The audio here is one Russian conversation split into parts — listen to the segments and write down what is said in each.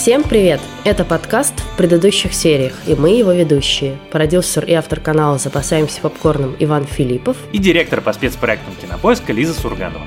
Всем привет! Это подкаст в предыдущих сериях, и мы его ведущие. Продюсер и автор канала «Запасаемся попкорном» Иван Филиппов и директор по спецпроектам «Кинопоиска» Лиза Сурганова.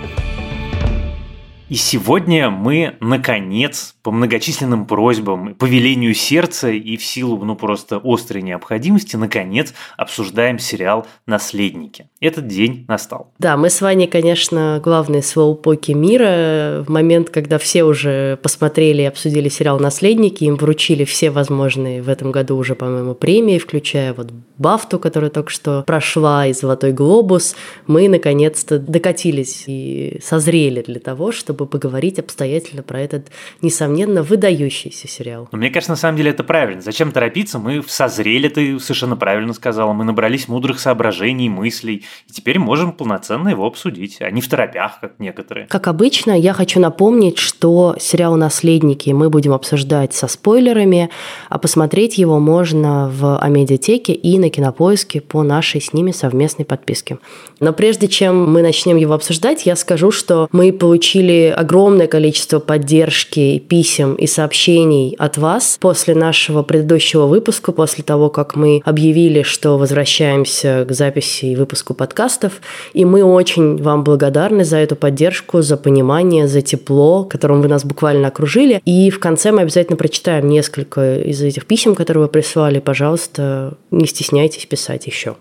И сегодня мы, наконец, по многочисленным просьбам, по велению сердца и в силу, ну, просто острой необходимости, наконец, обсуждаем сериал «Наследники». Этот день настал. Да, мы с Ваней, конечно, главные слоупоки мира. В момент, когда все уже посмотрели и обсудили сериал «Наследники», им вручили все возможные в этом году уже, по-моему, премии, включая вот Бафту, которая только что прошла, и «Золотой глобус», мы, наконец-то, докатились и созрели для того, чтобы чтобы поговорить обстоятельно про этот, несомненно, выдающийся сериал. Но мне кажется, на самом деле это правильно. Зачем торопиться? Мы созрели, ты совершенно правильно сказала. Мы набрались мудрых соображений, мыслей, и теперь можем полноценно его обсудить, а не в торопях, как некоторые. Как обычно, я хочу напомнить, что сериал «Наследники» мы будем обсуждать со спойлерами, а посмотреть его можно в Амедиатеке и на Кинопоиске по нашей с ними совместной подписке. Но прежде чем мы начнем его обсуждать, я скажу, что мы получили огромное количество поддержки, писем и сообщений от вас после нашего предыдущего выпуска, после того, как мы объявили, что возвращаемся к записи и выпуску подкастов. И мы очень вам благодарны за эту поддержку, за понимание, за тепло, которым вы нас буквально окружили. И в конце мы обязательно прочитаем несколько из этих писем, которые вы прислали. Пожалуйста, не стесняйтесь писать еще.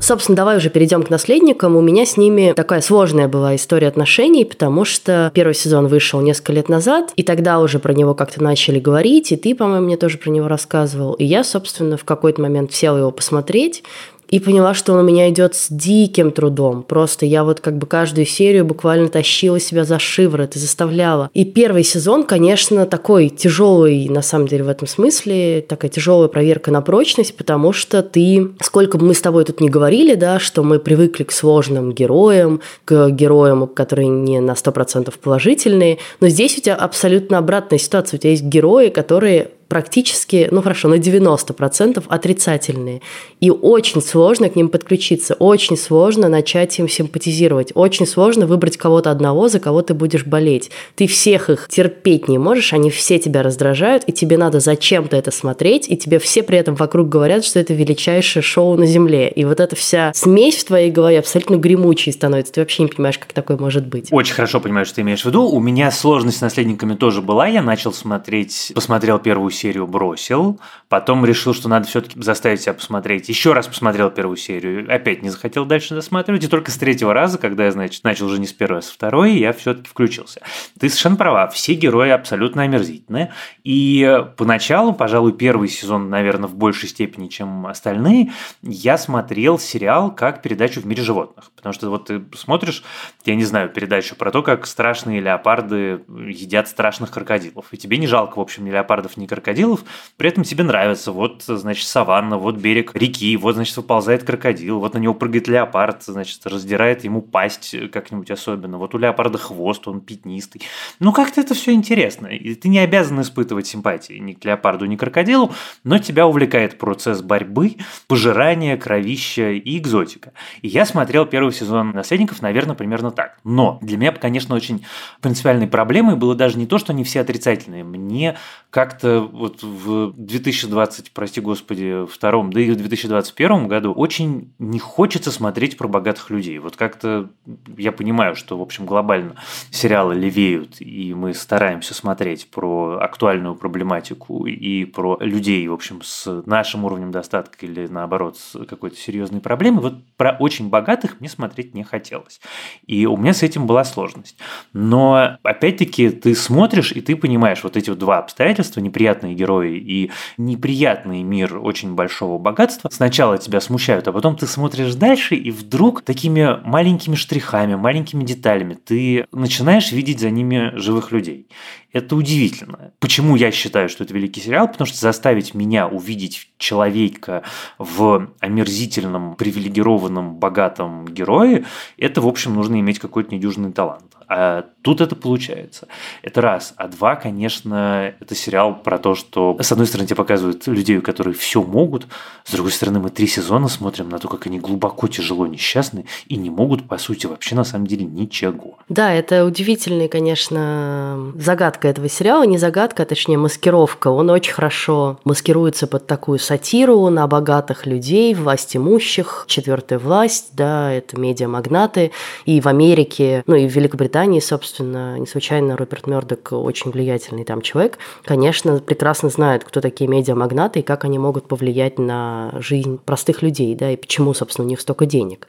Собственно, давай уже перейдем к наследникам. У меня с ними такая сложная была история отношений, потому что первый сезон вышел несколько лет назад, и тогда уже про него как-то начали говорить, и ты, по-моему, мне тоже про него рассказывал. И я, собственно, в какой-то момент села его посмотреть, и поняла, что он у меня идет с диким трудом. Просто я вот как бы каждую серию буквально тащила себя за шиворот и заставляла. И первый сезон, конечно, такой тяжелый, на самом деле, в этом смысле, такая тяжелая проверка на прочность, потому что ты, сколько бы мы с тобой тут не говорили, да, что мы привыкли к сложным героям, к героям, которые не на 100% положительные, но здесь у тебя абсолютно обратная ситуация. У тебя есть герои, которые практически, ну хорошо, на 90% отрицательные. И очень сложно к ним подключиться, очень сложно начать им симпатизировать, очень сложно выбрать кого-то одного, за кого ты будешь болеть. Ты всех их терпеть не можешь, они все тебя раздражают, и тебе надо зачем-то это смотреть, и тебе все при этом вокруг говорят, что это величайшее шоу на Земле. И вот эта вся смесь в твоей голове абсолютно гремучей становится. Ты вообще не понимаешь, как такое может быть. Очень хорошо понимаю, что ты имеешь в виду. У меня сложность с наследниками тоже была. Я начал смотреть, посмотрел первую серию бросил, потом решил, что надо все-таки заставить себя посмотреть. Еще раз посмотрел первую серию, опять не захотел дальше досматривать, и только с третьего раза, когда я, значит, начал уже не с первого, а с второй, я все-таки включился. Ты совершенно права, все герои абсолютно омерзительные, и поначалу, пожалуй, первый сезон, наверное, в большей степени, чем остальные, я смотрел сериал как передачу в мире животных, потому что вот ты смотришь, я не знаю, передачу про то, как страшные леопарды едят страшных крокодилов, и тебе не жалко, в общем, ни леопардов, ни крокодилов, крокодилов, при этом тебе нравится. Вот, значит, саванна, вот берег реки, вот, значит, выползает крокодил, вот на него прыгает леопард, значит, раздирает ему пасть как-нибудь особенно. Вот у леопарда хвост, он пятнистый. Ну, как-то это все интересно. И ты не обязан испытывать симпатии ни к леопарду, ни к крокодилу, но тебя увлекает процесс борьбы, пожирания, кровища и экзотика. И я смотрел первый сезон «Наследников», наверное, примерно так. Но для меня, конечно, очень принципиальной проблемой было даже не то, что они все отрицательные. Мне как-то вот в 2020, прости господи, втором, да и в 2021 году очень не хочется смотреть про богатых людей. Вот как-то я понимаю, что, в общем, глобально сериалы левеют, и мы стараемся смотреть про актуальную проблематику и про людей, в общем, с нашим уровнем достатка или, наоборот, с какой-то серьезной проблемой. Вот про очень богатых мне смотреть не хотелось. И у меня с этим была сложность. Но, опять-таки, ты смотришь, и ты понимаешь вот эти вот два обстоятельства, неприятные неприятные герои и неприятный мир очень большого богатства сначала тебя смущают, а потом ты смотришь дальше, и вдруг такими маленькими штрихами, маленькими деталями ты начинаешь видеть за ними живых людей. Это удивительно. Почему я считаю, что это великий сериал? Потому что заставить меня увидеть человека в омерзительном, привилегированном, богатом герое, это, в общем, нужно иметь какой-то недюжный талант. А тут это получается. Это раз. А два, конечно, это сериал про то, что, с одной стороны, тебе показывают людей, которые все могут, с другой стороны, мы три сезона смотрим на то, как они глубоко тяжело несчастны и не могут, по сути, вообще на самом деле ничего. Да, это удивительная, конечно, загадка этого сериала. Не загадка, а точнее маскировка. Он очень хорошо маскируется под такую сатиру на богатых людей, власть имущих, четвертая власть, да, это медиамагнаты. И в Америке, ну и в Великобритании, собственно, не случайно Роберт Мёрдок очень влиятельный там человек, конечно, прекрасно знает, кто такие медиамагнаты и как они могут повлиять на жизнь простых людей, да, и почему, собственно, у них столько денег.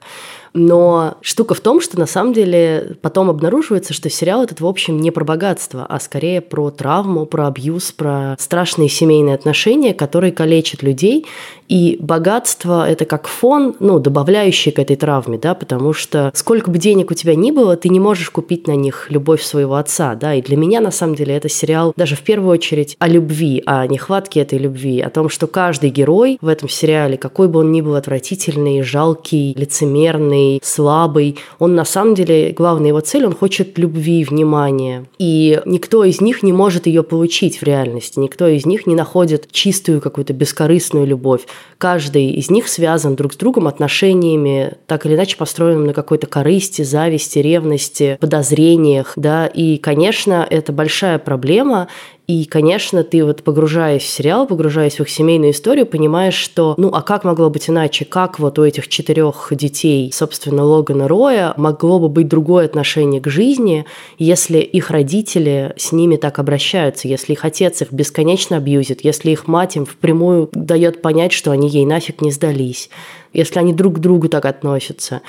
Но штука в том, что на самом деле потом обнаруживается, что сериал этот, в общем, не про богатство, а скорее про травму, про абьюз, про страшные семейные отношения, которые калечат людей. И богатство – это как фон, ну, добавляющий к этой травме, да, потому что сколько бы денег у тебя ни было, ты не можешь купить на них любовь своего отца, да, и для меня, на самом деле, это сериал даже в первую очередь о любви, о нехватке этой любви, о том, что каждый герой в этом сериале, какой бы он ни был отвратительный, жалкий, лицемерный, слабый. Он на самом деле, главная его цель, он хочет любви, внимания. И никто из них не может ее получить в реальности. Никто из них не находит чистую какую-то бескорыстную любовь. Каждый из них связан друг с другом отношениями, так или иначе построенным на какой-то корысти, зависти, ревности, подозрениях. Да? И, конечно, это большая проблема, и, конечно, ты вот погружаясь в сериал, погружаясь в их семейную историю, понимаешь, что, ну, а как могло быть иначе? Как вот у этих четырех детей, собственно, Логана Роя, могло бы быть другое отношение к жизни, если их родители с ними так обращаются, если их отец их бесконечно абьюзит, если их мать им впрямую дает понять, что они ей нафиг не сдались, если они друг к другу так относятся.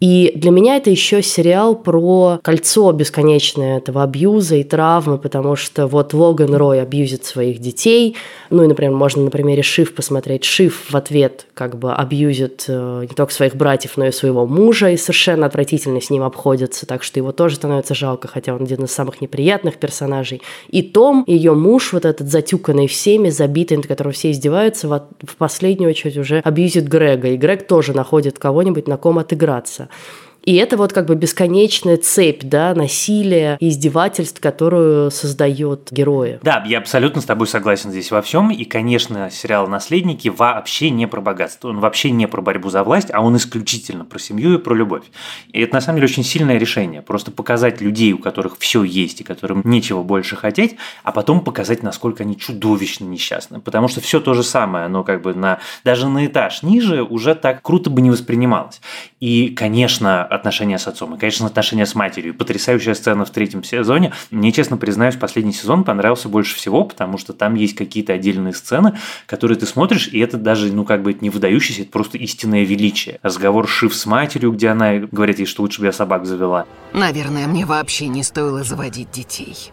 И для меня это еще сериал про кольцо бесконечное этого абьюза и травмы, потому что вот Логан Рой абьюзит своих детей, ну и, например, можно на примере Шиф посмотреть. Шиф в ответ как бы абьюзит э, не только своих братьев, но и своего мужа, и совершенно отвратительно с ним обходится, так что его тоже становится жалко, хотя он один из самых неприятных персонажей. И Том, ее муж, вот этот затюканный всеми, забитый, над которым все издеваются, в последнюю очередь уже абьюзит Грега, и Грег тоже находит кого-нибудь, на ком отыграться. ça. И это вот как бы бесконечная цепь, да, насилия издевательств, которую создает герои. Да, я абсолютно с тобой согласен здесь во всем. И, конечно, сериал «Наследники» вообще не про богатство. Он вообще не про борьбу за власть, а он исключительно про семью и про любовь. И это, на самом деле, очень сильное решение. Просто показать людей, у которых все есть и которым нечего больше хотеть, а потом показать, насколько они чудовищно несчастны. Потому что все то же самое, но как бы на, даже на этаж ниже уже так круто бы не воспринималось. И, конечно, отношения с отцом. И, конечно, отношения с матерью. Потрясающая сцена в третьем сезоне. Мне, честно признаюсь, последний сезон понравился больше всего, потому что там есть какие-то отдельные сцены, которые ты смотришь, и это даже, ну, как бы это не выдающееся, это просто истинное величие. Разговор Шиф с матерью, где она говорит ей, что лучше бы я собак завела. Наверное, мне вообще не стоило заводить детей.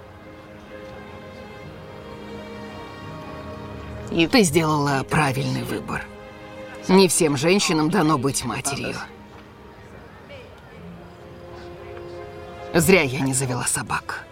И ты сделала правильный выбор. Не всем женщинам дано быть матерью. Зря я не завела собак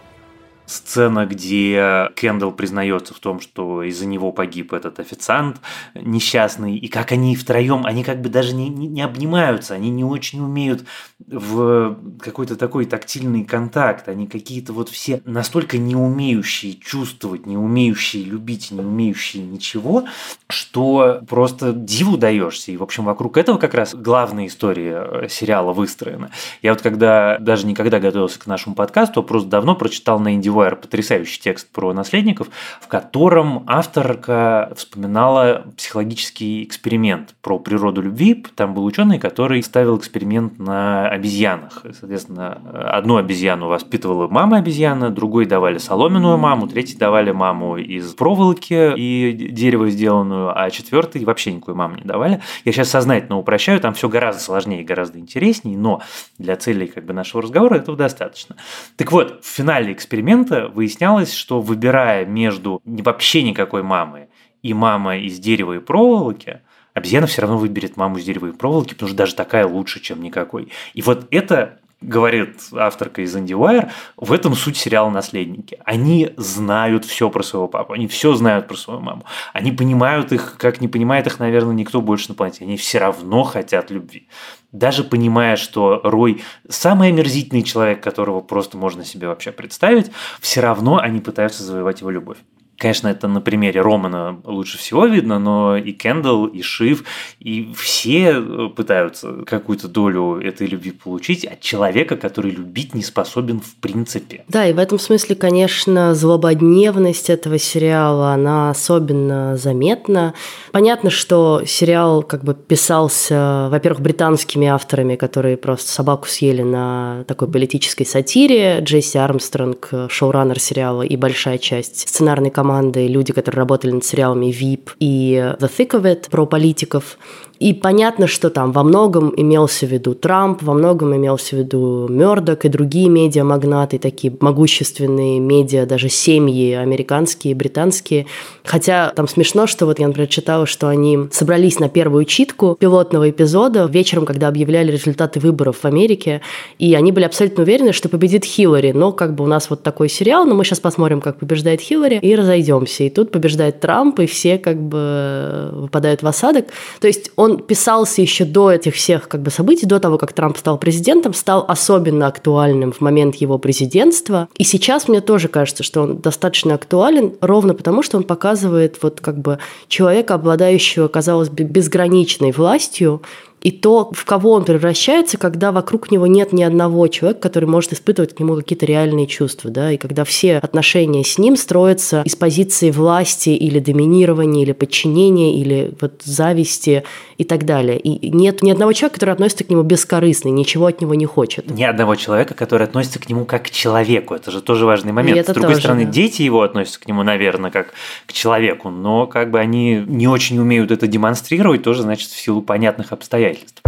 сцена, где Кендалл признается в том, что из-за него погиб этот официант несчастный, и как они втроем, они как бы даже не, не, не обнимаются, они не очень умеют в какой-то такой тактильный контакт, они какие-то вот все настолько не умеющие чувствовать, не умеющие любить, не умеющие ничего, что просто диву даешься. И, в общем, вокруг этого как раз главная история э, сериала выстроена. Я вот когда, даже никогда готовился к нашему подкасту, а просто давно прочитал на Инди Esquire потрясающий текст про наследников, в котором авторка вспоминала психологический эксперимент про природу любви. Там был ученый, который ставил эксперимент на обезьянах. Соответственно, одну обезьяну воспитывала мама обезьяна, другой давали соломенную маму, третий давали маму из проволоки и дерева сделанную, а четвертый вообще никакой маму не давали. Я сейчас сознательно упрощаю, там все гораздо сложнее и гораздо интереснее, но для целей как бы нашего разговора этого достаточно. Так вот, в финале эксперимента момента выяснялось, что выбирая между вообще никакой мамы и мамой из дерева и проволоки, обезьяна все равно выберет маму из дерева и проволоки, потому что даже такая лучше, чем никакой. И вот это говорит авторка из IndieWire, в этом суть сериала «Наследники». Они знают все про своего папу, они все знают про свою маму. Они понимают их, как не понимает их, наверное, никто больше на планете. Они все равно хотят любви. Даже понимая, что Рой самый омерзительный человек, которого просто можно себе вообще представить, все равно они пытаются завоевать его любовь. Конечно, это на примере Романа лучше всего видно, но и Кендалл, и Шив, и все э, пытаются какую-то долю этой любви получить от человека, который любить не способен в принципе. Да, и в этом смысле, конечно, злободневность этого сериала, она особенно заметна. Понятно, что сериал как бы писался, во-первых, британскими авторами, которые просто собаку съели на такой политической сатире. Джесси Армстронг, шоураннер сериала и большая часть сценарной команды команды, люди, которые работали над сериалами VIP и The Thick of It про политиков. И понятно, что там во многом имелся в виду Трамп, во многом имелся в виду Мёрдок и другие медиамагнаты, такие могущественные медиа, даже семьи американские, британские. Хотя там смешно, что вот я, например, читала, что они собрались на первую читку пилотного эпизода вечером, когда объявляли результаты выборов в Америке, и они были абсолютно уверены, что победит Хиллари, но как бы у нас вот такой сериал, но мы сейчас посмотрим, как побеждает Хиллари, и разойдемся. И тут побеждает Трамп, и все как бы выпадают в осадок. То есть он писался еще до этих всех как бы, событий, до того, как Трамп стал президентом, стал особенно актуальным в момент его президентства. И сейчас мне тоже кажется, что он достаточно актуален, ровно потому, что он показывает вот как бы человека, обладающего, казалось бы, безграничной властью, и то, в кого он превращается, когда вокруг него нет ни одного человека, который может испытывать к нему какие-то реальные чувства, да, и когда все отношения с ним строятся из позиции власти или доминирования, или подчинения, или вот зависти и так далее. И нет ни одного человека, который относится к нему бескорыстно, ничего от него не хочет. Ни одного человека, который относится к нему как к человеку. Это же тоже важный момент. И С другой тоже, стороны, да. дети его относятся к нему, наверное, как к человеку, но как бы они не очень умеют это демонстрировать, тоже, значит, в силу понятных обстоятельств обстоятельств.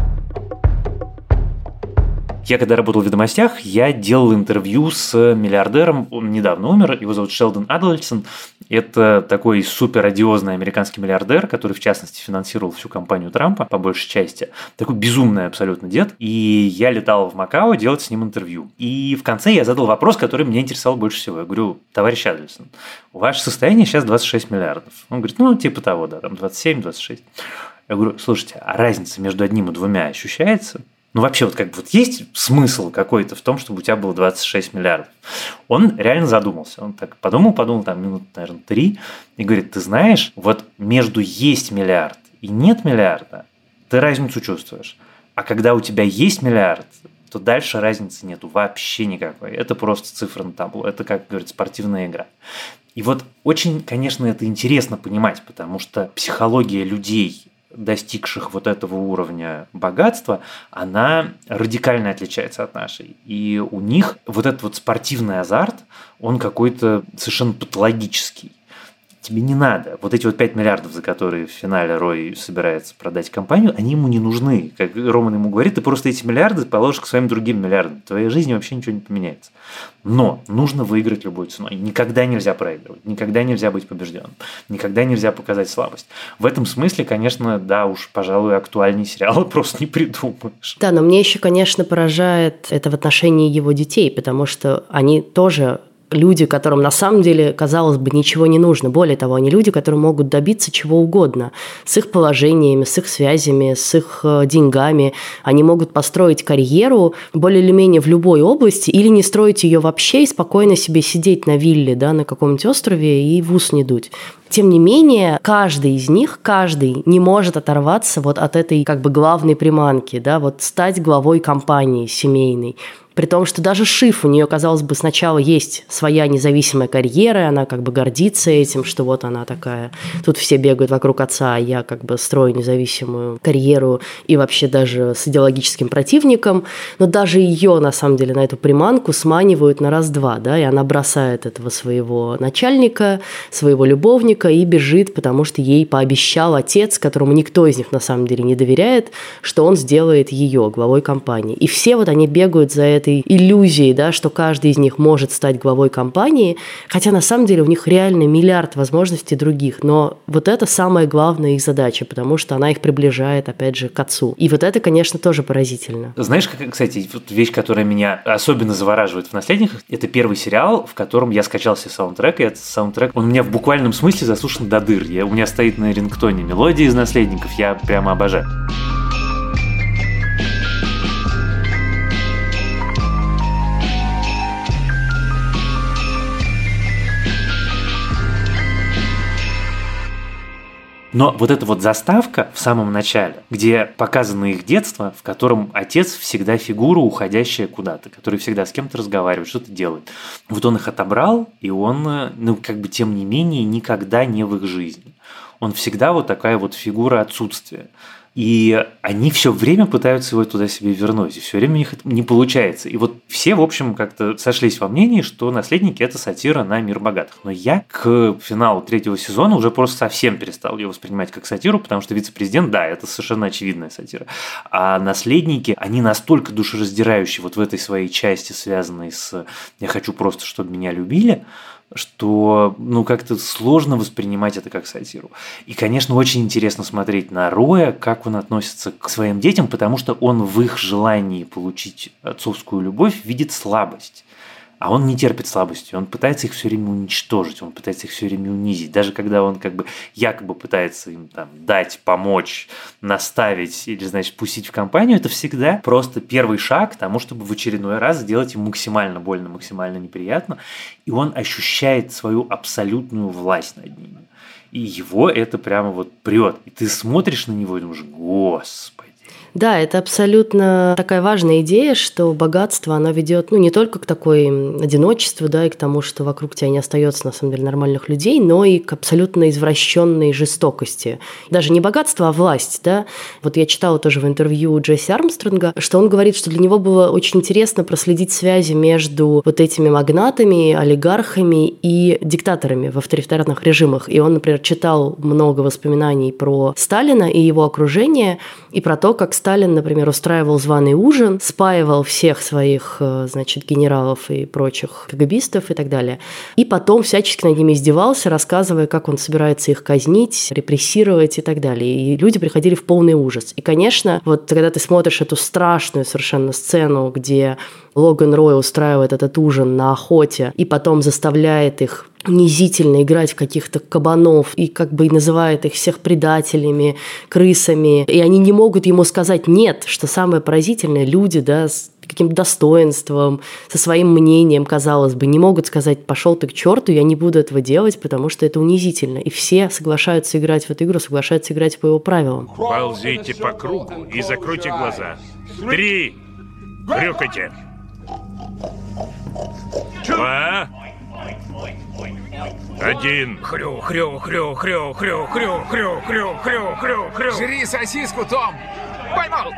Я когда работал в «Ведомостях», я делал интервью с миллиардером, он недавно умер, его зовут Шелдон Адельсон. Это такой супер одиозный американский миллиардер, который, в частности, финансировал всю кампанию Трампа, по большей части. Такой безумный абсолютно дед. И я летал в Макао делать с ним интервью. И в конце я задал вопрос, который меня интересовал больше всего. Я говорю, товарищ Адельсон, ваше состояние сейчас 26 миллиардов. Он говорит, ну, типа того, да, там 27-26. Я говорю, слушайте, а разница между одним и двумя ощущается? Ну, вообще, вот как бы вот есть смысл какой-то в том, чтобы у тебя было 26 миллиардов? Он реально задумался. Он так подумал, подумал там минут, наверное, три и говорит, ты знаешь, вот между есть миллиард и нет миллиарда, ты разницу чувствуешь. А когда у тебя есть миллиард, то дальше разницы нету вообще никакой. Это просто цифра на табло. Это, как говорит, спортивная игра. И вот очень, конечно, это интересно понимать, потому что психология людей достигших вот этого уровня богатства, она радикально отличается от нашей. И у них вот этот вот спортивный азарт, он какой-то совершенно патологический тебе не надо. Вот эти вот 5 миллиардов, за которые в финале Рой собирается продать компанию, они ему не нужны. Как Роман ему говорит, ты просто эти миллиарды положишь к своим другим миллиардам. В твоей жизни вообще ничего не поменяется. Но нужно выиграть любой ценой. Никогда нельзя проигрывать, никогда нельзя быть побежденным, никогда нельзя показать слабость. В этом смысле, конечно, да уж, пожалуй, актуальный сериал просто не придумаешь. Да, но мне еще, конечно, поражает это в отношении его детей, потому что они тоже люди, которым на самом деле, казалось бы, ничего не нужно. Более того, они люди, которые могут добиться чего угодно. С их положениями, с их связями, с их э, деньгами. Они могут построить карьеру более или менее в любой области или не строить ее вообще и спокойно себе сидеть на вилле, да, на каком-нибудь острове и в ус не дуть. Тем не менее, каждый из них, каждый не может оторваться вот от этой как бы главной приманки, да, вот стать главой компании семейной. При том, что даже Шиф, у нее, казалось бы, сначала есть своя независимая карьера, она как бы гордится этим, что вот она такая, тут все бегают вокруг отца, а я как бы строю независимую карьеру и вообще даже с идеологическим противником, но даже ее, на самом деле, на эту приманку сманивают на раз-два, да, и она бросает этого своего начальника, своего любовника и бежит, потому что ей пообещал отец, которому никто из них на самом деле не доверяет, что он сделает ее главой компании. И все вот они бегают за этой иллюзией, да, что каждый из них может стать главой компании, хотя на самом деле у них реально миллиард возможностей других, но вот это самая главная их задача, потому что она их приближает, опять же, к отцу. И вот это, конечно, тоже поразительно. Знаешь, кстати, вот вещь, которая меня особенно завораживает в «Наследниках», это первый сериал, в котором я скачался саундтрек, и этот саундтрек, он у меня в буквальном смысле заслушан до дыр. Я, у меня стоит на рингтоне мелодия из «Наследников», я прямо обожаю. Но вот эта вот заставка в самом начале, где показано их детство, в котором отец всегда фигура, уходящая куда-то, который всегда с кем-то разговаривает, что-то делает. Вот он их отобрал, и он, э, ну, как бы, тем не менее, никогда не в их жизни. Он всегда вот такая вот фигура отсутствия. И они все время пытаются его туда себе вернуть, и все время у них это не получается. И вот все, в общем, как-то сошлись во мнении, что «Наследники» — это сатира на мир богатых. Но я к финалу третьего сезона уже просто совсем перестал ее воспринимать как сатиру, потому что вице-президент, да, это совершенно очевидная сатира. А «Наследники», они настолько душераздирающие вот в этой своей части, связанной с «я хочу просто, чтобы меня любили», что ну как-то сложно воспринимать это как сатиру. И, конечно, очень интересно смотреть на Роя, как он относится к своим детям, потому что он в их желании получить отцовскую любовь видит слабость. А он не терпит слабости, он пытается их все время уничтожить, он пытается их все время унизить. Даже когда он как бы якобы пытается им там дать, помочь, наставить или, значит, пустить в компанию, это всегда просто первый шаг к тому, чтобы в очередной раз сделать им максимально больно, максимально неприятно. И он ощущает свою абсолютную власть над ними. И его это прямо вот прет. И ты смотришь на него и думаешь, господи, да, это абсолютно такая важная идея, что богатство, оно ведет, ну, не только к такой одиночеству, да, и к тому, что вокруг тебя не остается, на самом деле, нормальных людей, но и к абсолютно извращенной жестокости. Даже не богатство, а власть, да. Вот я читала тоже в интервью Джесси Армстронга, что он говорит, что для него было очень интересно проследить связи между вот этими магнатами, олигархами и диктаторами в авторитарных режимах. И он, например, читал много воспоминаний про Сталина и его окружение, и про то, как Сталин, например, устраивал званый ужин, спаивал всех своих, э, значит, генералов и прочих КГБистов и так далее. И потом всячески над ними издевался, рассказывая, как он собирается их казнить, репрессировать и так далее. И люди приходили в полный ужас. И, конечно, вот когда ты смотришь эту страшную совершенно сцену, где Логан Рой устраивает этот ужин на охоте и потом заставляет их унизительно играть в каких-то кабанов и как бы называет их всех предателями, крысами. И они не могут ему сказать «нет», что самое поразительное, люди, да, с каким-то достоинством, со своим мнением, казалось бы, не могут сказать «пошел ты к черту, я не буду этого делать, потому что это унизительно». И все соглашаются играть в эту игру, соглашаются играть по его правилам. Ползите по кругу и закройте глаза. Три! Хрюкайте! Два. Один. Хрю, хрю, хрю, хрю, хрю, хрю, хрю, хрю, хрю, хрю, хрю. Жри сосиску, Том! Поймал!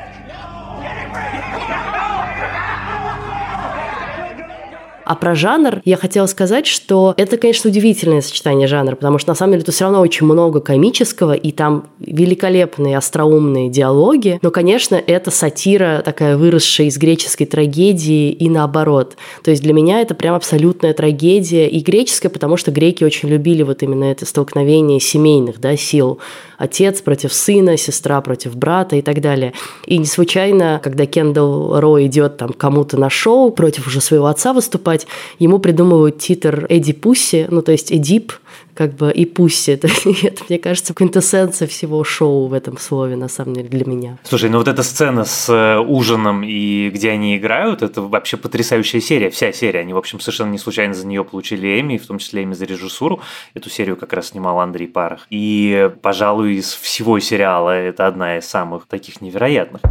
А про жанр я хотела сказать, что это, конечно, удивительное сочетание жанра, потому что на самом деле тут все равно очень много комического, и там великолепные остроумные диалоги, но, конечно, это сатира такая выросшая из греческой трагедии и наоборот. То есть для меня это прям абсолютная трагедия и греческая, потому что греки очень любили вот именно это столкновение семейных да, сил. Отец против сына, сестра против брата и так далее. И не случайно, когда Кендалл Ро идет там кому-то на шоу против уже своего отца выступать, выступать, ему придумывают титр Эдди Пусси, ну то есть Эдип, как бы и Пусси. Это, это, мне кажется, квинтэссенция всего шоу в этом слове, на самом деле, для меня. Слушай, ну вот эта сцена с э, ужином и где они играют, это вообще потрясающая серия, вся серия. Они, в общем, совершенно не случайно за нее получили Эми, в том числе Эми за режиссуру. Эту серию как раз снимал Андрей Парах. И, пожалуй, из всего сериала это одна из самых таких невероятных.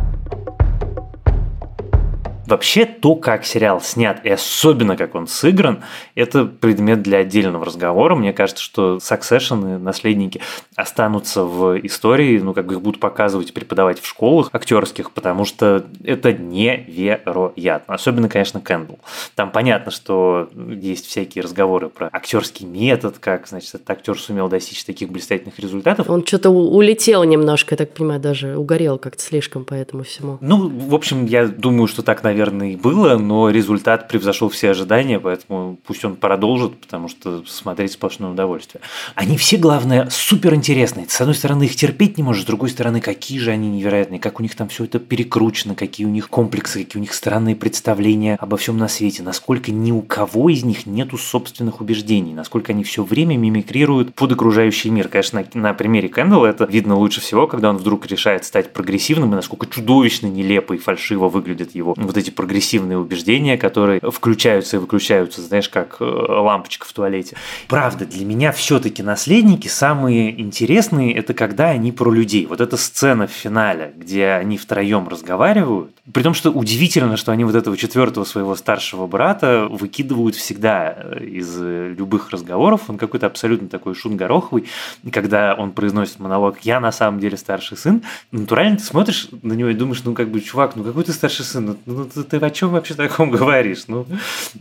Вообще то, как сериал снят, и особенно как он сыгран, это предмет для отдельного разговора. Мне кажется, что Succession и наследники останутся в истории, ну, как бы их будут показывать и преподавать в школах актерских, потому что это невероятно. Особенно, конечно, Кэндл. Там понятно, что есть всякие разговоры про актерский метод, как, значит, этот актер сумел достичь таких блистательных результатов. Он что-то улетел немножко, я так понимаю, даже угорел как-то слишком по этому всему. Ну, в общем, я думаю, что так, наверное, наверное, и было, но результат превзошел все ожидания, поэтому пусть он продолжит, потому что смотреть сплошное удовольствие. Они все, главное, супер интересные. С одной стороны, их терпеть не можешь, с другой стороны, какие же они невероятные, как у них там все это перекручено, какие у них комплексы, какие у них странные представления обо всем на свете, насколько ни у кого из них нету собственных убеждений, насколько они все время мимикрируют под окружающий мир. Конечно, на, на примере Кэндалла это видно лучше всего, когда он вдруг решает стать прогрессивным, и насколько чудовищно, нелепо и фальшиво выглядят его вот эти прогрессивные убеждения, которые включаются и выключаются, знаешь, как э, лампочка в туалете. Правда, для меня все-таки наследники самые интересные, это когда они про людей. Вот эта сцена в финале, где они втроем разговаривают, при том, что удивительно, что они вот этого четвертого своего старшего брата выкидывают всегда э, из любых разговоров. Он какой-то абсолютно такой шун гороховый. Когда он произносит монолог «Я на самом деле старший сын», натурально ты смотришь на него и думаешь, ну как бы, чувак, ну какой ты старший сын? Ну, ну ты, ты о чем вообще таком говоришь? Ну,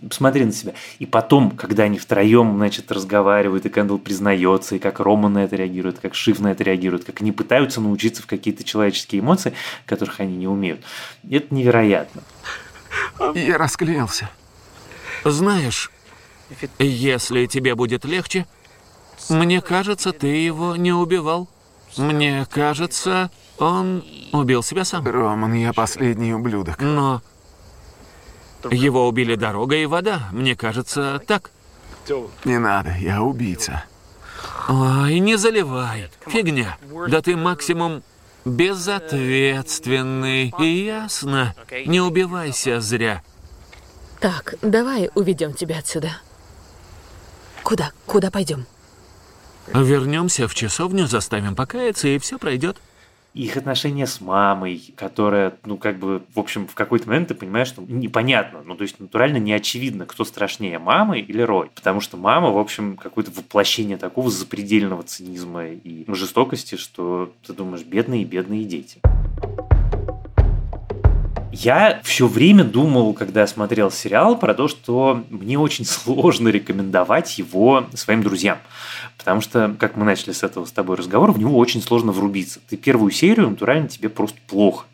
посмотри на себя. И потом, когда они втроем, значит, разговаривают, и Кэндл признается, и как Рома на это реагирует, как Шиф на это реагирует, как они пытаются научиться в какие-то человеческие эмоции, которых они не умеют. Это невероятно. Я расклеился. Знаешь, если тебе будет легче, мне кажется, ты его не убивал. Мне кажется, он убил себя сам. Роман, я последний ублюдок. Но его убили дорога и вода. Мне кажется, так. Не надо, я убийца. Ой, не заливай. Фигня. Да ты максимум безответственный. И ясно. Не убивайся зря. Так, давай уведем тебя отсюда. Куда? Куда пойдем? Вернемся в часовню, заставим покаяться, и все пройдет. Их отношения с мамой, которая, ну, как бы, в общем, в какой-то момент ты понимаешь, что непонятно, ну, то есть натурально не очевидно, кто страшнее, мама или Рой. Потому что мама, в общем, какое-то воплощение такого запредельного цинизма и жестокости, что ты думаешь, бедные, бедные дети. Я все время думал, когда смотрел сериал, про то, что мне очень сложно рекомендовать его своим друзьям. Потому что, как мы начали с этого с тобой разговора, в него очень сложно врубиться. Ты первую серию, натурально тебе просто плохо.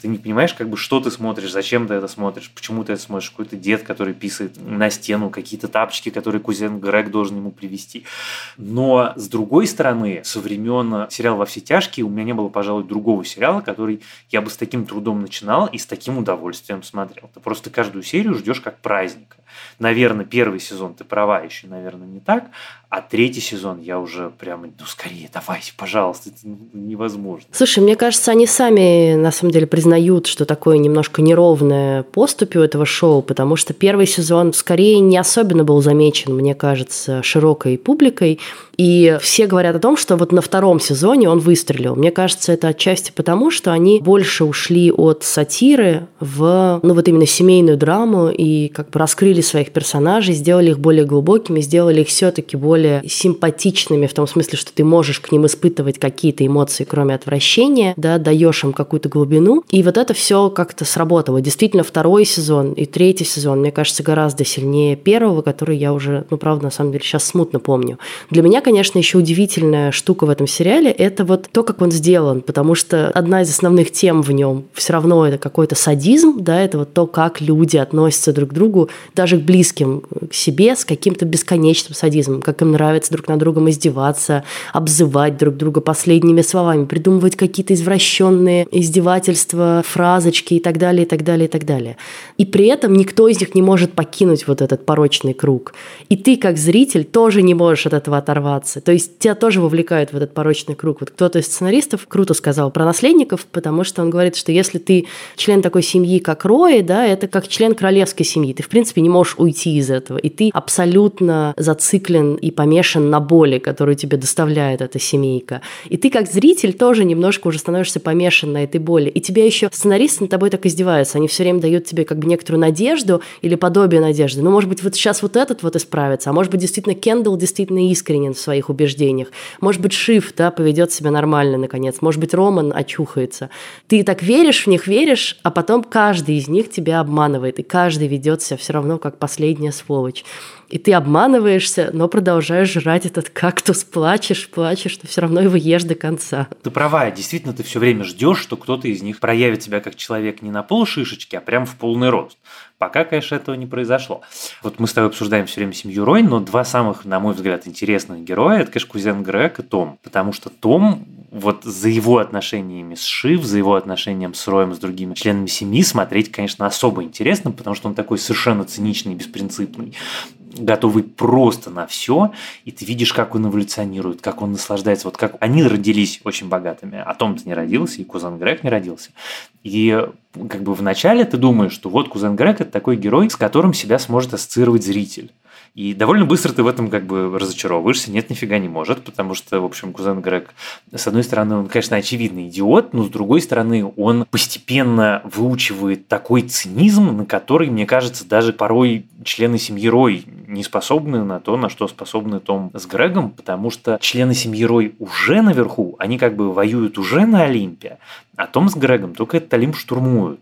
Ты не понимаешь, как бы, что ты смотришь, зачем ты это смотришь, почему ты это смотришь. Какой-то дед, который писает на стену, какие-то тапочки, которые кузен Грег должен ему привести. Но, с другой стороны, со времен сериала «Во все тяжкие» у меня не было, пожалуй, другого сериала, который я бы с таким трудом начинал и с таким удовольствием смотрел. Ты просто каждую серию ждешь как праздника. Наверное, первый сезон ты права, еще, наверное, не так, а третий сезон я уже прямо, ну, скорее, давайте, пожалуйста, это невозможно. Слушай, мне кажется, они сами, на самом деле, признают, что такое немножко неровное поступь у этого шоу, потому что первый сезон скорее не особенно был замечен, мне кажется, широкой публикой, и все говорят о том, что вот на втором сезоне он выстрелил. Мне кажется, это отчасти потому, что они больше ушли от сатиры в, ну, вот именно семейную драму и как бы раскрыли своих персонажей, сделали их более глубокими, сделали их все-таки более симпатичными в том смысле, что ты можешь к ним испытывать какие-то эмоции, кроме отвращения, да, даешь им какую-то глубину. И вот это все как-то сработало. Действительно, второй сезон и третий сезон, мне кажется, гораздо сильнее первого, который я уже, ну, правда, на самом деле, сейчас смутно помню. Для меня, конечно, еще удивительная штука в этом сериале – это вот то, как он сделан, потому что одна из основных тем в нем все равно это какой-то садизм, да, это вот то, как люди относятся друг к другу, даже к близким к себе с каким-то бесконечным садизмом, как им нравится друг над другом издеваться, обзывать друг друга последними словами, придумывать какие-то извращенные издевательства, фразочки и так далее, и так далее, и так далее. И при этом никто из них не может покинуть вот этот порочный круг. И ты, как зритель, тоже не можешь от этого оторваться оставаться. То есть тебя тоже вовлекают в этот порочный круг. Вот кто-то из сценаристов круто сказал про наследников, потому что он говорит, что если ты член такой семьи, как Рои, да, это как член королевской семьи. Ты, в принципе, не можешь уйти из этого. И ты абсолютно зациклен и помешан на боли, которую тебе доставляет эта семейка. И ты, как зритель, тоже немножко уже становишься помешан на этой боли. И тебя еще сценаристы над тобой так издеваются. Они все время дают тебе как бы некоторую надежду или подобие надежды. Ну, может быть, вот сейчас вот этот вот исправится, а может быть, действительно Кендалл действительно искренен своих убеждениях. Может быть, Шиф да, поведет себя нормально, наконец. Может быть, Роман очухается. Ты так веришь в них, веришь, а потом каждый из них тебя обманывает, и каждый ведет себя все равно как последняя сволочь. И ты обманываешься, но продолжаешь жрать этот кактус, плачешь, плачешь, но все равно его ешь до конца. Ты права, действительно, ты все время ждешь, что кто-то из них проявит себя как человек не на пол шишечки, а прям в полный рост. Пока, конечно, этого не произошло. Вот мы с тобой обсуждаем все время семью Рой, но два самых, на мой взгляд, интересных героя – это, конечно, кузен Грег и Том. Потому что Том вот за его отношениями с Шив, за его отношением с Роем, с другими членами семьи смотреть, конечно, особо интересно, потому что он такой совершенно циничный, беспринципный готовый просто на все, и ты видишь, как он эволюционирует, как он наслаждается. Вот как они родились очень богатыми, а Том-то не родился, и кузен Грег не родился. И как бы вначале ты думаешь, что вот кузен Грег – это такой герой, с которым себя сможет ассоциировать зритель. И довольно быстро ты в этом как бы разочаровываешься. Нет, нифига не может, потому что, в общем, кузен Грег, с одной стороны, он, конечно, очевидный идиот, но с другой стороны, он постепенно выучивает такой цинизм, на который, мне кажется, даже порой члены семьи Рой не способны на то, на что способны Том с Грегом, потому что члены семьи Рой уже наверху, они как бы воюют уже на Олимпе, а Том с Грегом только этот Олимп штурмуют.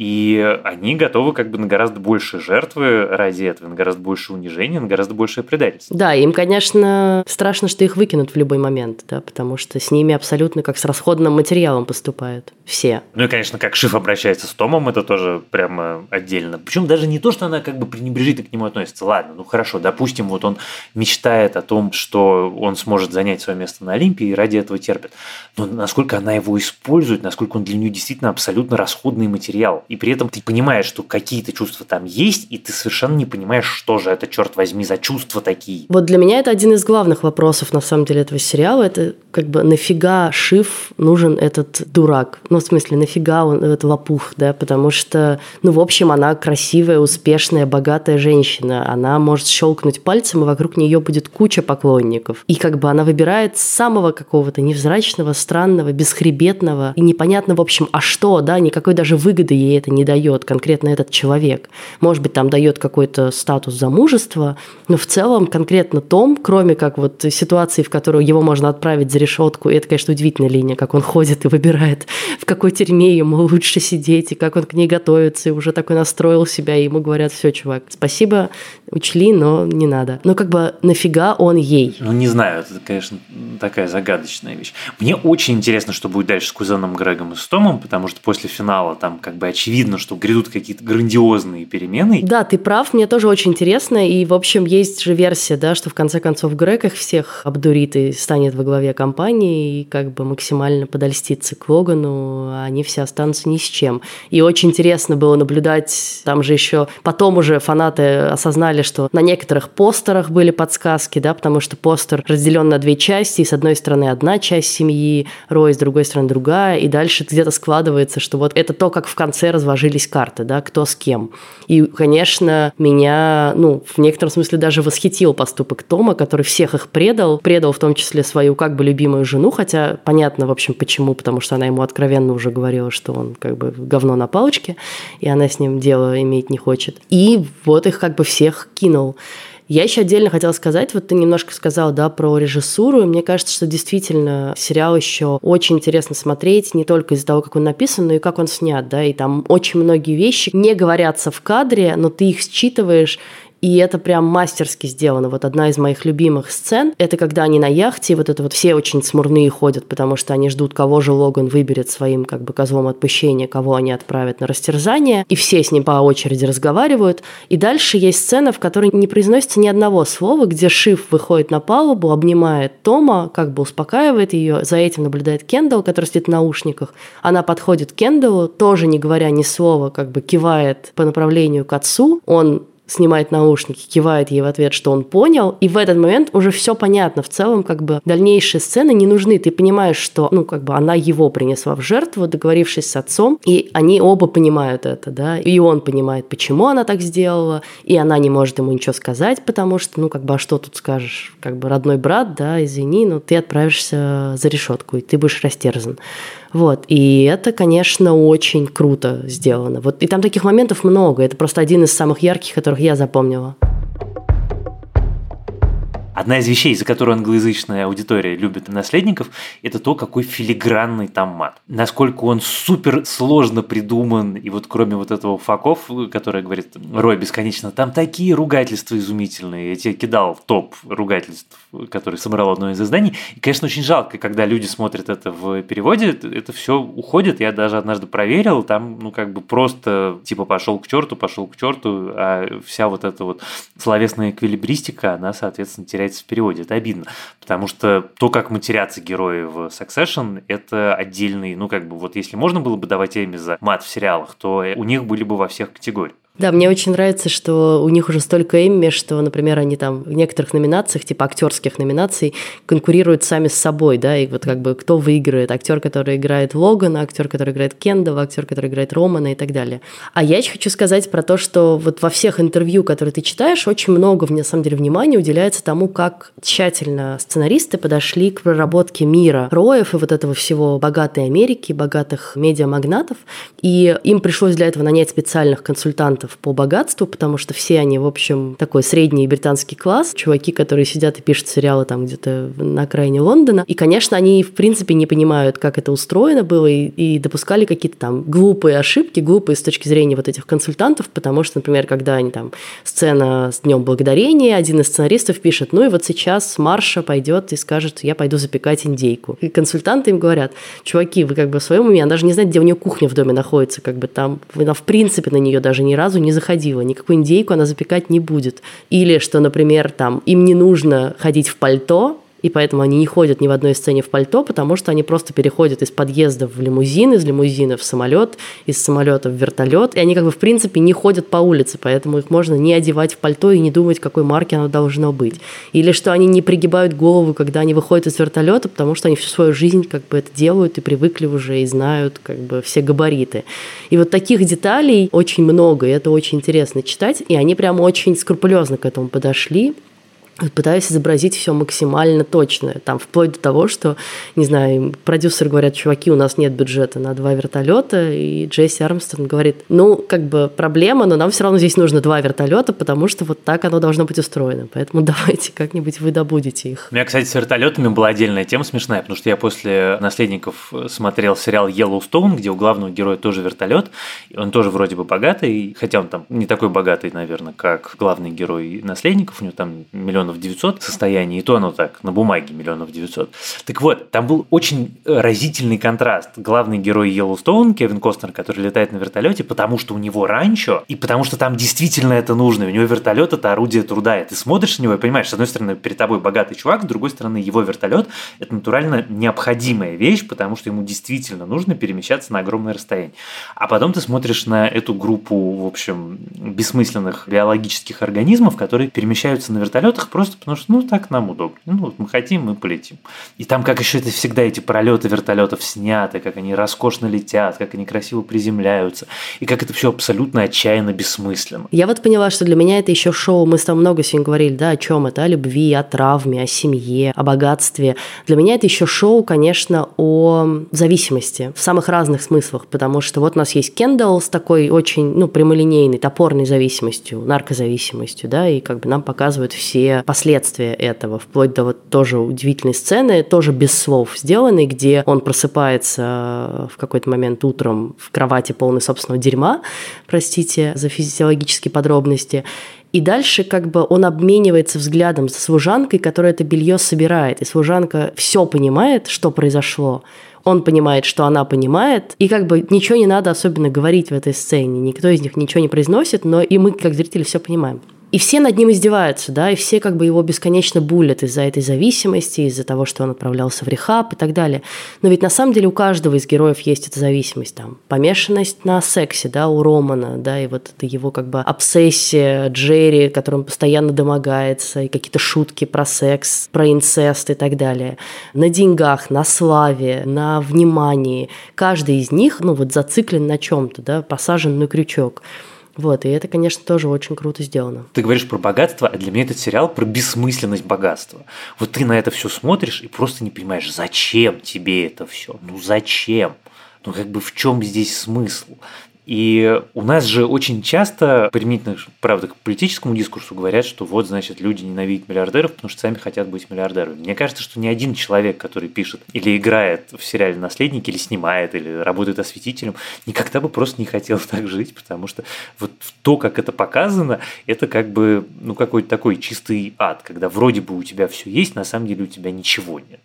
И они готовы как бы на гораздо большие жертвы ради этого, на гораздо больше унижения, на гораздо большее предательство. Да, им, конечно, страшно, что их выкинут в любой момент, да, потому что с ними абсолютно как с расходным материалом поступают все. Ну и, конечно, как Шиф обращается с Томом, это тоже прямо отдельно. Причем даже не то, что она как бы пренебрежительно к нему относится. Ладно, ну хорошо, допустим, вот он мечтает о том, что он сможет занять свое место на Олимпии и ради этого терпит. Но насколько она его использует, насколько он для нее действительно абсолютно расходный материал и при этом ты понимаешь, что какие-то чувства там есть, и ты совершенно не понимаешь, что же это, черт возьми, за чувства такие. Вот для меня это один из главных вопросов, на самом деле, этого сериала. Это как бы нафига Шиф нужен этот дурак? Ну, в смысле, нафига он этот лопух, да? Потому что, ну, в общем, она красивая, успешная, богатая женщина. Она может щелкнуть пальцем, и вокруг нее будет куча поклонников. И как бы она выбирает самого какого-то невзрачного, странного, бесхребетного и непонятно, в общем, а что, да, никакой даже выгоды ей это не дает конкретно этот человек. Может быть, там дает какой-то статус замужества, но в целом конкретно Том, кроме как вот ситуации, в которую его можно отправить за решетку, и это, конечно, удивительная линия, как он ходит и выбирает, в какой тюрьме ему лучше сидеть, и как он к ней готовится, и уже такой настроил себя, и ему говорят, все, чувак, спасибо, учли, но не надо. Ну, как бы нафига он ей? Ну, не знаю, это, конечно, такая загадочная вещь. Мне очень интересно, что будет дальше с кузеном Грегом и с Томом, потому что после финала там как бы очевидно, что грядут какие-то грандиозные перемены. Да, ты прав, мне тоже очень интересно, и, в общем, есть же версия, да, что в конце концов Грег их всех обдурит и станет во главе компании, и как бы максимально подольстится к Логану, а они все останутся ни с чем. И очень интересно было наблюдать, там же еще потом уже фанаты осознали, что на некоторых постерах были подсказки, да, потому что постер разделен на две части, и с одной стороны одна часть семьи Рой, с другой стороны другая, и дальше где-то складывается, что вот это то, как в конце разложились карты, да, кто с кем. И, конечно, меня, ну, в некотором смысле даже восхитил поступок Тома, который всех их предал, предал в том числе свою как бы любимую жену, хотя понятно, в общем, почему, потому что она ему откровенно уже говорила, что он как бы говно на палочке, и она с ним дело иметь не хочет. И вот их как бы всех кинул. Я еще отдельно хотела сказать, вот ты немножко сказал, да, про режиссуру, и мне кажется, что действительно сериал еще очень интересно смотреть, не только из-за того, как он написан, но и как он снят, да, и там очень многие вещи не говорятся в кадре, но ты их считываешь, и это прям мастерски сделано. Вот одна из моих любимых сцен – это когда они на яхте, и вот это вот все очень смурные ходят, потому что они ждут, кого же Логан выберет своим как бы козлом отпущения, кого они отправят на растерзание, и все с ним по очереди разговаривают. И дальше есть сцена, в которой не произносится ни одного слова, где Шиф выходит на палубу, обнимает Тома, как бы успокаивает ее, за этим наблюдает Кендалл, который сидит в наушниках. Она подходит к Кендаллу, тоже не говоря ни слова, как бы кивает по направлению к отцу. Он снимает наушники, кивает ей в ответ, что он понял, и в этот момент уже все понятно. В целом, как бы дальнейшие сцены не нужны. Ты понимаешь, что, ну, как бы она его принесла в жертву, договорившись с отцом, и они оба понимают это, да, и он понимает, почему она так сделала, и она не может ему ничего сказать, потому что, ну, как бы, а что тут скажешь? Как бы родной брат, да, извини, но ты отправишься за решетку, и ты будешь растерзан. Вот. И это, конечно, очень круто сделано. Вот. И там таких моментов много. Это просто один из самых ярких, которых я запомнила. Одна из вещей, за которую англоязычная аудитория любит наследников, это то, какой филигранный там мат. Насколько он супер сложно придуман, и вот кроме вот этого факов, который говорит Рой бесконечно, там такие ругательства изумительные. Я тебе кидал топ ругательств, который собрал одно из изданий. И, конечно, очень жалко, когда люди смотрят это в переводе, это все уходит. Я даже однажды проверил, там, ну, как бы просто, типа, пошел к черту, пошел к черту, а вся вот эта вот словесная эквилибристика, она, соответственно, теряет появляется в переводе. Это обидно. Потому что то, как матерятся герои в Succession, это отдельный, ну, как бы, вот если можно было бы давать Эми за мат в сериалах, то у них были бы во всех категориях. Да, мне очень нравится, что у них уже столько Эмми, что, например, они там в некоторых номинациях, типа актерских номинаций, конкурируют сами с собой, да, и вот как бы кто выиграет, актер, который играет Логана, актер, который играет Кендова, актер, который играет Романа и так далее. А я еще хочу сказать про то, что вот во всех интервью, которые ты читаешь, очень много, на самом деле, внимания уделяется тому, как тщательно сценаристы подошли к проработке мира роев и вот этого всего богатой Америки, богатых медиамагнатов, и им пришлось для этого нанять специальных консультантов конкурентов по богатству, потому что все они, в общем, такой средний британский класс, чуваки, которые сидят и пишут сериалы там где-то на окраине Лондона. И, конечно, они, в принципе, не понимают, как это устроено было, и, и допускали какие-то там глупые ошибки, глупые с точки зрения вот этих консультантов, потому что, например, когда они там сцена с Днем Благодарения, один из сценаристов пишет, ну и вот сейчас Марша пойдет и скажет, я пойду запекать индейку. И консультанты им говорят, чуваки, вы как бы в своем уме, она даже не знает, где у нее кухня в доме находится, как бы там, она в принципе на нее даже ни разу не заходила, никакую индейку она запекать не будет. Или что, например, там, им не нужно ходить в пальто, и поэтому они не ходят ни в одной сцене в пальто, потому что они просто переходят из подъезда в лимузин, из лимузина в самолет, из самолета в вертолет, и они как бы в принципе не ходят по улице, поэтому их можно не одевать в пальто и не думать, какой марки оно должно быть. Или что они не пригибают голову, когда они выходят из вертолета, потому что они всю свою жизнь как бы это делают и привыкли уже и знают как бы все габариты. И вот таких деталей очень много, и это очень интересно читать, и они прям очень скрупулезно к этому подошли пытаюсь изобразить все максимально точно. Там вплоть до того, что, не знаю, продюсеры говорят, чуваки, у нас нет бюджета на два вертолета, и Джесси Армстронг говорит, ну, как бы проблема, но нам все равно здесь нужно два вертолета, потому что вот так оно должно быть устроено. Поэтому давайте как-нибудь вы добудете их. У меня, кстати, с вертолетами была отдельная тема смешная, потому что я после «Наследников» смотрел сериал «Йеллоустоун», где у главного героя тоже вертолет, и он тоже вроде бы богатый, хотя он там не такой богатый, наверное, как главный герой «Наследников», у него там миллион миллионов 900 состояние, и то оно так, на бумаге миллионов 900. Так вот, там был очень разительный контраст. Главный герой Йеллоустоун, Кевин Костнер, который летает на вертолете, потому что у него ранчо, и потому что там действительно это нужно. У него вертолет – это орудие труда. И ты смотришь на него и понимаешь, с одной стороны, перед тобой богатый чувак, с другой стороны, его вертолет – это натурально необходимая вещь, потому что ему действительно нужно перемещаться на огромное расстояние. А потом ты смотришь на эту группу, в общем, бессмысленных биологических организмов, которые перемещаются на вертолетах просто потому что, ну, так нам удобно. Ну, вот мы хотим, мы полетим. И там, как еще это всегда эти пролеты вертолетов сняты, как они роскошно летят, как они красиво приземляются, и как это все абсолютно отчаянно бессмысленно. Я вот поняла, что для меня это еще шоу, мы с тобой много сегодня говорили, да, о чем это, о любви, о травме, о семье, о богатстве. Для меня это еще шоу, конечно, о зависимости в самых разных смыслах, потому что вот у нас есть Кендалл с такой очень, ну, прямолинейной, топорной зависимостью, наркозависимостью, да, и как бы нам показывают все последствия этого, вплоть до вот тоже удивительной сцены, тоже без слов сделанной, где он просыпается в какой-то момент утром в кровати полной собственного дерьма, простите за физиологические подробности, и дальше как бы он обменивается взглядом со служанкой, которая это белье собирает. И служанка все понимает, что произошло. Он понимает, что она понимает. И как бы ничего не надо особенно говорить в этой сцене. Никто из них ничего не произносит, но и мы, как зрители, все понимаем. И все над ним издеваются, да, и все как бы его бесконечно булят из-за этой зависимости, из-за того, что он отправлялся в рехаб и так далее. Но ведь на самом деле у каждого из героев есть эта зависимость, там, помешанность на сексе, да, у Романа, да, и вот это его как бы обсессия Джерри, которым постоянно домогается, и какие-то шутки про секс, про инцест и так далее. На деньгах, на славе, на внимании. Каждый из них, ну вот зациклен на чем-то, да, посажен на крючок. Вот, и это, конечно, тоже очень круто сделано. Ты говоришь про богатство, а для меня этот сериал про бессмысленность богатства. Вот ты на это все смотришь и просто не понимаешь, зачем тебе это все? Ну зачем? Ну как бы в чем здесь смысл? И у нас же очень часто, применительно, правда, к политическому дискурсу говорят, что вот, значит, люди ненавидят миллиардеров, потому что сами хотят быть миллиардерами. Мне кажется, что ни один человек, который пишет или играет в сериале «Наследники», или снимает, или работает осветителем, никогда бы просто не хотел так жить, потому что вот то, как это показано, это как бы, ну, какой-то такой чистый ад, когда вроде бы у тебя все есть, на самом деле у тебя ничего нет.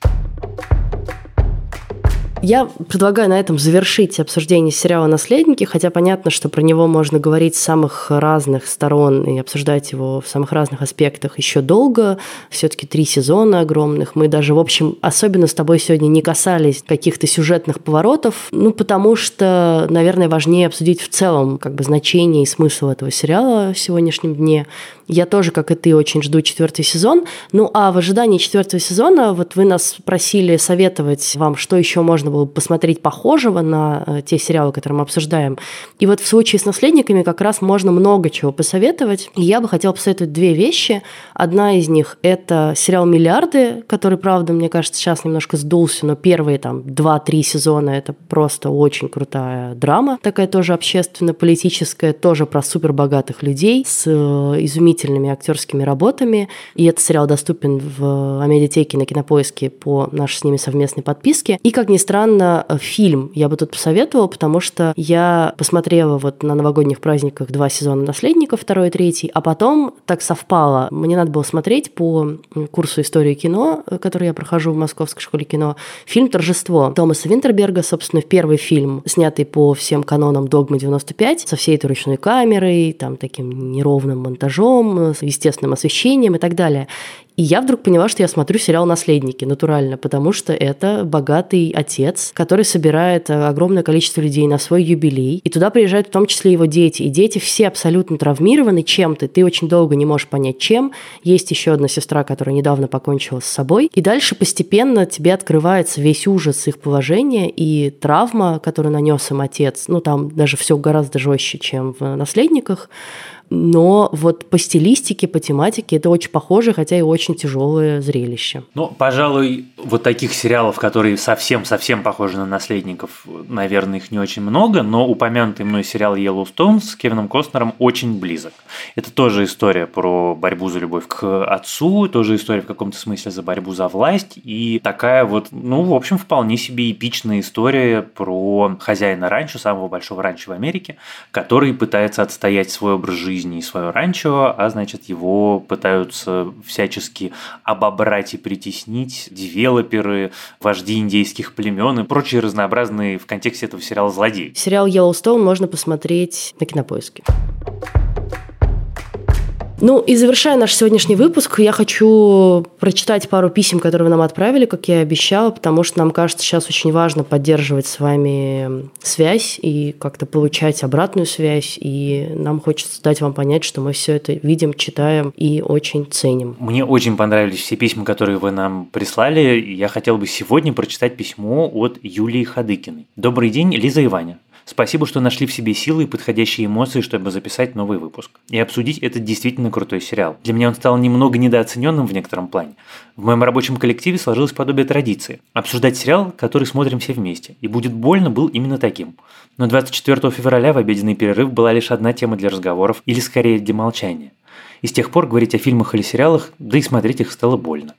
Я предлагаю на этом завершить обсуждение сериала «Наследники», хотя понятно, что про него можно говорить с самых разных сторон и обсуждать его в самых разных аспектах еще долго. Все-таки три сезона огромных. Мы даже, в общем, особенно с тобой сегодня не касались каких-то сюжетных поворотов, ну, потому что, наверное, важнее обсудить в целом как бы значение и смысл этого сериала в сегодняшнем дне. Я тоже, как и ты, очень жду четвертый сезон. Ну, а в ожидании четвертого сезона, вот вы нас просили советовать вам, что еще можно посмотреть похожего на э, те сериалы, которые мы обсуждаем. И вот в случае с «Наследниками» как раз можно много чего посоветовать. И я бы хотела посоветовать две вещи. Одна из них – это сериал «Миллиарды», который, правда, мне кажется, сейчас немножко сдулся, но первые там два-три сезона – это просто очень крутая драма, такая тоже общественно-политическая, тоже про супербогатых людей с э, изумительными актерскими работами. И этот сериал доступен в Амедиатеке на Кинопоиске по нашей с ними совместной подписке. И, как ни странно, фильм я бы тут посоветовала, потому что я посмотрела вот на новогодних праздниках два сезона «Наследников», второй и третий, а потом так совпало. Мне надо было смотреть по курсу истории кино, который я прохожу в Московской школе кино, фильм «Торжество» Томаса Винтерберга, собственно, первый фильм, снятый по всем канонам «Догмы-95», со всей этой ручной камерой, там таким неровным монтажом, с естественным освещением и так далее. И я вдруг поняла, что я смотрю сериал «Наследники» натурально, потому что это богатый отец, который собирает э, огромное количество людей на свой юбилей, и туда приезжают в том числе его дети. И дети все абсолютно травмированы чем-то, ты очень долго не можешь понять, чем. Есть еще одна сестра, которая недавно покончила с собой. И дальше постепенно тебе открывается весь ужас их положения и травма, которую нанес им отец. Ну, там даже все гораздо жестче, чем в «Наследниках» но вот по стилистике, по тематике это очень похоже, хотя и очень тяжелое зрелище. Ну, пожалуй, вот таких сериалов, которые совсем-совсем похожи на наследников, наверное, их не очень много, но упомянутый мной сериал Yellowstone с Кевином Костнером очень близок. Это тоже история про борьбу за любовь к отцу, тоже история в каком-то смысле за борьбу за власть, и такая вот, ну, в общем, вполне себе эпичная история про хозяина ранчо, самого большого ранчо в Америке, который пытается отстоять свой образ жизни жизни и свое ранчо, а значит его пытаются всячески обобрать и притеснить девелоперы, вожди индейских племен и прочие разнообразные в контексте этого сериала злодеи. Сериал Yellowstone можно посмотреть на Кинопоиске. Ну и завершая наш сегодняшний выпуск, я хочу прочитать пару писем, которые вы нам отправили, как я и обещала, потому что нам кажется сейчас очень важно поддерживать с вами связь и как-то получать обратную связь, и нам хочется дать вам понять, что мы все это видим, читаем и очень ценим. Мне очень понравились все письма, которые вы нам прислали. Я хотел бы сегодня прочитать письмо от Юлии Хадыкиной. Добрый день, Лиза и Ваня. Спасибо, что нашли в себе силы и подходящие эмоции, чтобы записать новый выпуск. И обсудить этот действительно крутой сериал. Для меня он стал немного недооцененным в некотором плане. В моем рабочем коллективе сложилось подобие традиции. Обсуждать сериал, который смотрим все вместе. И «Будет больно» был именно таким. Но 24 февраля в обеденный перерыв была лишь одна тема для разговоров, или скорее для молчания. И с тех пор говорить о фильмах или сериалах, да и смотреть их стало больно.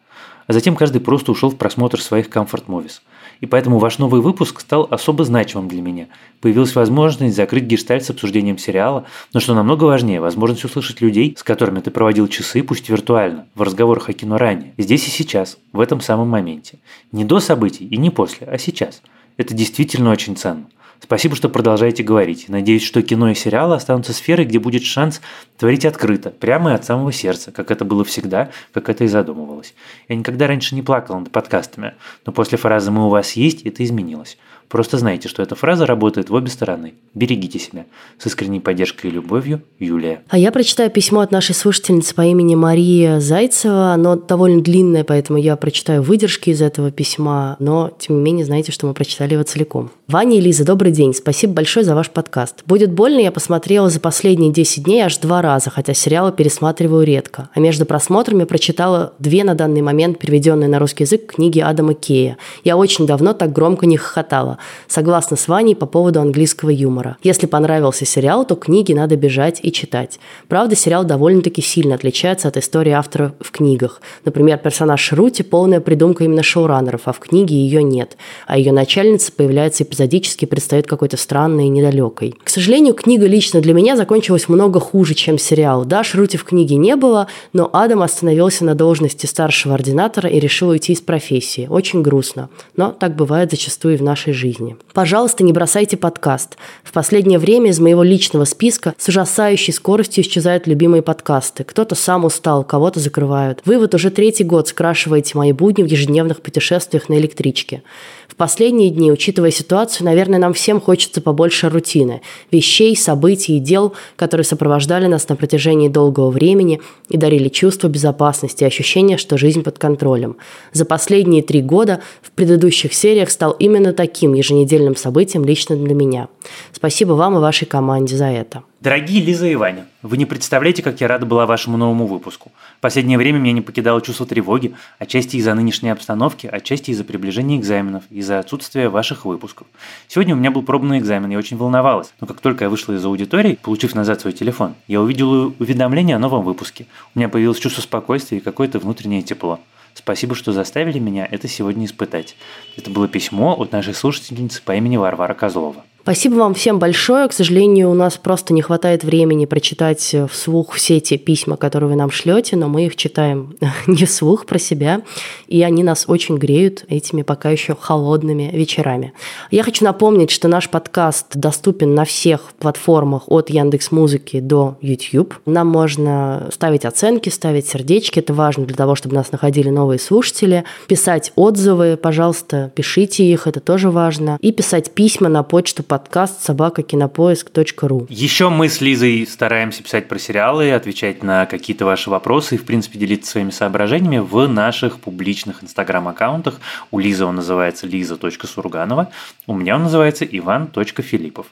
А затем каждый просто ушел в просмотр своих комфорт-мовис – и поэтому ваш новый выпуск стал особо значимым для меня. Появилась возможность закрыть гештальт с обсуждением сериала, но что намного важнее, возможность услышать людей, с которыми ты проводил часы, пусть виртуально, в разговорах о кино ранее, здесь и сейчас, в этом самом моменте. Не до событий и не после, а сейчас. Это действительно очень ценно. Спасибо, что продолжаете говорить. Надеюсь, что кино и сериалы останутся сферой, где будет шанс творить открыто, прямо и от самого сердца, как это было всегда, как это и задумывалось. Я никогда раньше не плакал над подкастами, но после фразы «мы у вас есть» это изменилось. Просто знайте, что эта фраза работает в обе стороны. Берегите себя. С искренней поддержкой и любовью, Юлия. А я прочитаю письмо от нашей слушательницы по имени Мария Зайцева. Оно довольно длинное, поэтому я прочитаю выдержки из этого письма, но, тем не менее, знаете, что мы прочитали его целиком. Ваня и Лиза, добрый день. Спасибо большое за ваш подкаст. «Будет больно» я посмотрела за последние 10 дней аж два раза, хотя сериалы пересматриваю редко. А между просмотрами прочитала две на данный момент переведенные на русский язык книги Адама Кея. Я очень давно так громко не хохотала. Согласна с Ваней по поводу английского юмора. Если понравился сериал, то книги надо бежать и читать. Правда, сериал довольно-таки сильно отличается от истории автора в книгах. Например, персонаж Шрути – полная придумка именно шоураннеров, а в книге ее нет. А ее начальница появляется эпизодически, предстает встает какой-то странной и недалекой. К сожалению, книга лично для меня закончилась много хуже, чем сериал. Да, Шрути в книге не было, но Адам остановился на должности старшего ординатора и решил уйти из профессии. Очень грустно, но так бывает зачастую и в нашей жизни. Пожалуйста, не бросайте подкаст. В последнее время из моего личного списка с ужасающей скоростью исчезают любимые подкасты. Кто-то сам устал, кого-то закрывают. Вы вот уже третий год скрашиваете мои будни в ежедневных путешествиях на электричке. В последние дни, учитывая ситуацию, наверное, нам всем хочется побольше рутины, вещей, событий и дел, которые сопровождали нас на протяжении долгого времени и дарили чувство безопасности и ощущение, что жизнь под контролем. За последние три года в предыдущих сериях стал именно таким еженедельным событием лично для меня. Спасибо вам и вашей команде за это. Дорогие Лиза и Ваня, вы не представляете, как я рада была вашему новому выпуску. В последнее время меня не покидало чувство тревоги, отчасти из-за нынешней обстановки, отчасти из-за приближения экзаменов, из-за отсутствия ваших выпусков. Сегодня у меня был пробный экзамен, я очень волновалась, но как только я вышла из аудитории, получив назад свой телефон, я увидела уведомление о новом выпуске. У меня появилось чувство спокойствия и какое-то внутреннее тепло. Спасибо, что заставили меня это сегодня испытать. Это было письмо от нашей слушательницы по имени Варвара Козлова. Спасибо вам всем большое. К сожалению, у нас просто не хватает времени прочитать вслух все те письма, которые вы нам шлете, но мы их читаем не вслух про себя, и они нас очень греют этими пока еще холодными вечерами. Я хочу напомнить, что наш подкаст доступен на всех платформах от Яндекс Музыки до YouTube. Нам можно ставить оценки, ставить сердечки, это важно для того, чтобы нас находили новые слушатели, писать отзывы, пожалуйста, пишите их, это тоже важно, и писать письма на почту подкаст собакакинопоиск.ру. Еще мы с Лизой стараемся писать про сериалы, отвечать на какие-то ваши вопросы и, в принципе, делиться своими соображениями в наших публичных инстаграм-аккаунтах. У Лизы он называется лиза.сурганова, у меня он называется иван.филиппов.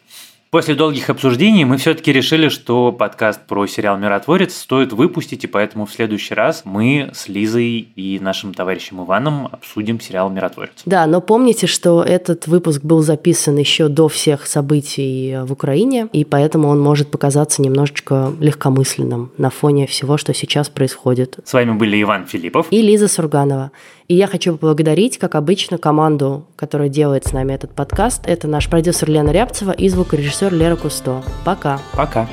После долгих обсуждений мы все-таки решили, что подкаст про сериал «Миротворец» стоит выпустить, и поэтому в следующий раз мы с Лизой и нашим товарищем Иваном обсудим сериал «Миротворец». Да, но помните, что этот выпуск был записан еще до всех событий в Украине, и поэтому он может показаться немножечко легкомысленным на фоне всего, что сейчас происходит. С вами были Иван Филиппов и Лиза Сурганова. И я хочу поблагодарить, как обычно, команду, которая делает с нами этот подкаст. Это наш продюсер Лена Рябцева и звукорежиссер Лера Кусто. Пока. Пока.